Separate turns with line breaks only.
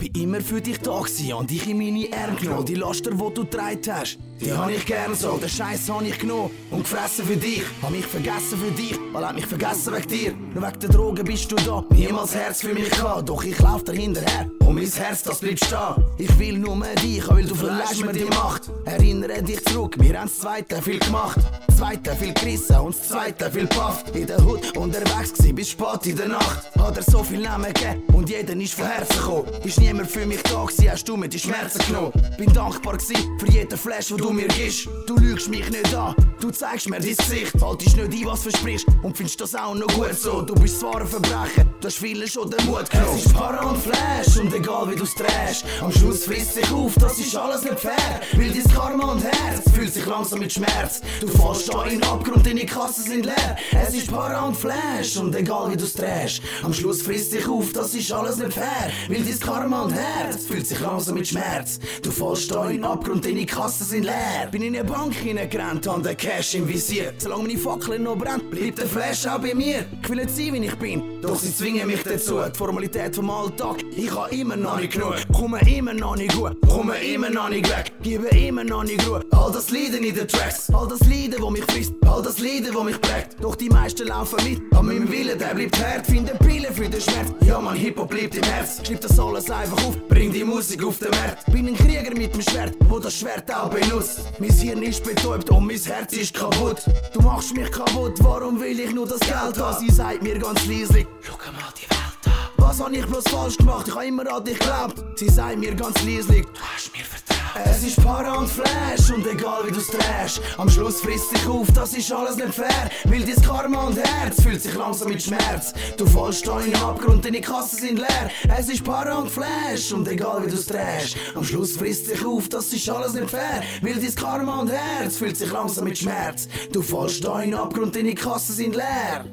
bin immer für dich da gewesen, und dich in meine Arme genommen. Die Laster, die du getragen hast, die hab ich gern so. Den Scheiß hab ich genommen und gefressen für dich. Hab mich vergessen für dich, weil hab mich vergessen wegen dir. Nur wegen der Drogen bist du da, niemals Herz für mich gehabt. Doch ich lauf da hinterher und mein Herz, das bleibt stehen. Ich will nur dich, weil du verlässt mir die Macht. Erinnere dich zurück, wir haben das zweite viel gemacht. Das zweite viel gerissen und das zweite viel pafft. In der Hut unterwegs gsi bis spät in der Nacht. Hat er so viel Namen gegeben und jeder ist von Herzen gekommen. Ist niemand für mich da gsi, hast du mir die Schmerzen genommen. Bin dankbar gsi für jeden Flash, wo du mir gibst. Du lügst mich nicht an, du zeigst mir dein Gesicht. Haltest nicht ein, was versprichst und findest das auch noch gut so. Du bist zwar ein Verbrecher, du hast vielen schon den Mut genommen. Es ist Para und Flash und egal wie du's drehst. Am Schluss frisst sich auf, das ist alles nicht fair. Will dein Karma und Herz fühlt sich langsam mit Schmerz. Du fällst da in den Abgrund, deine Kassen sind leer. Es ist Para und Flash und egal wie du's drehst. Am Schluss frisst sich auf, das ist alles nicht fair. Will dein Karma und Herz fühlt sich langsam mit Schmerz. Du fällst da in den Abgrund, deine Kassen sind leer. Bin in eine Bank hineingerannt, an den Cash im Visier. Solange meine Fackel noch brennt, bleibt der Flash auch bei mir. Ich will nicht sein, wie ich bin, doch sie zwingen mich dazu. Die Formalität vom Alltag, ich habe immer noch nicht genug. Komme immer noch nicht gut, komme immer noch nicht weg. Gebe immer noch nicht Ruhe. All das Leiden in den Tracks, all das Leiden, wo mich frisst, all das Leiden, wo mich prägt. Doch die meisten laufen mit, aber mein Wille, der bleibt hart. Finde Pille für den Schmerz, ja man, Hip-Hop bleibt im Herz. Schreib das alles einfach auf, bring die Musik auf den Markt. Bin ein Krieger mit dem Schwert, wo das Schwert auch benutzt. Mein Hirn ist betäubt und mein Herz ist kaputt. Du machst mich kaputt, warum will ich nur das Geld haben? Sie sagt mir ganz leislich, schau mal die Welt an. Was hab ich bloß falsch gemacht? Ich hab immer an dich geglaubt. Sie sagt mir ganz leislich, Es ist Para und Flash und egal wie du's drehst, am Schluss frisst sich auf, das ist alles nicht fair. Will dein Karma und Herz fühlt sich langsam mit Schmerz. Du fällst da in den Abgrund, deine Kassen sind leer. Es ist Para und Flash und egal wie du's drehst, am Schluss frisst sich auf, das ist alles nicht fair. Will dein Karma und Herz fühlt sich langsam mit Schmerz. Du fällst da in den Abgrund, deine Kassen sind leer.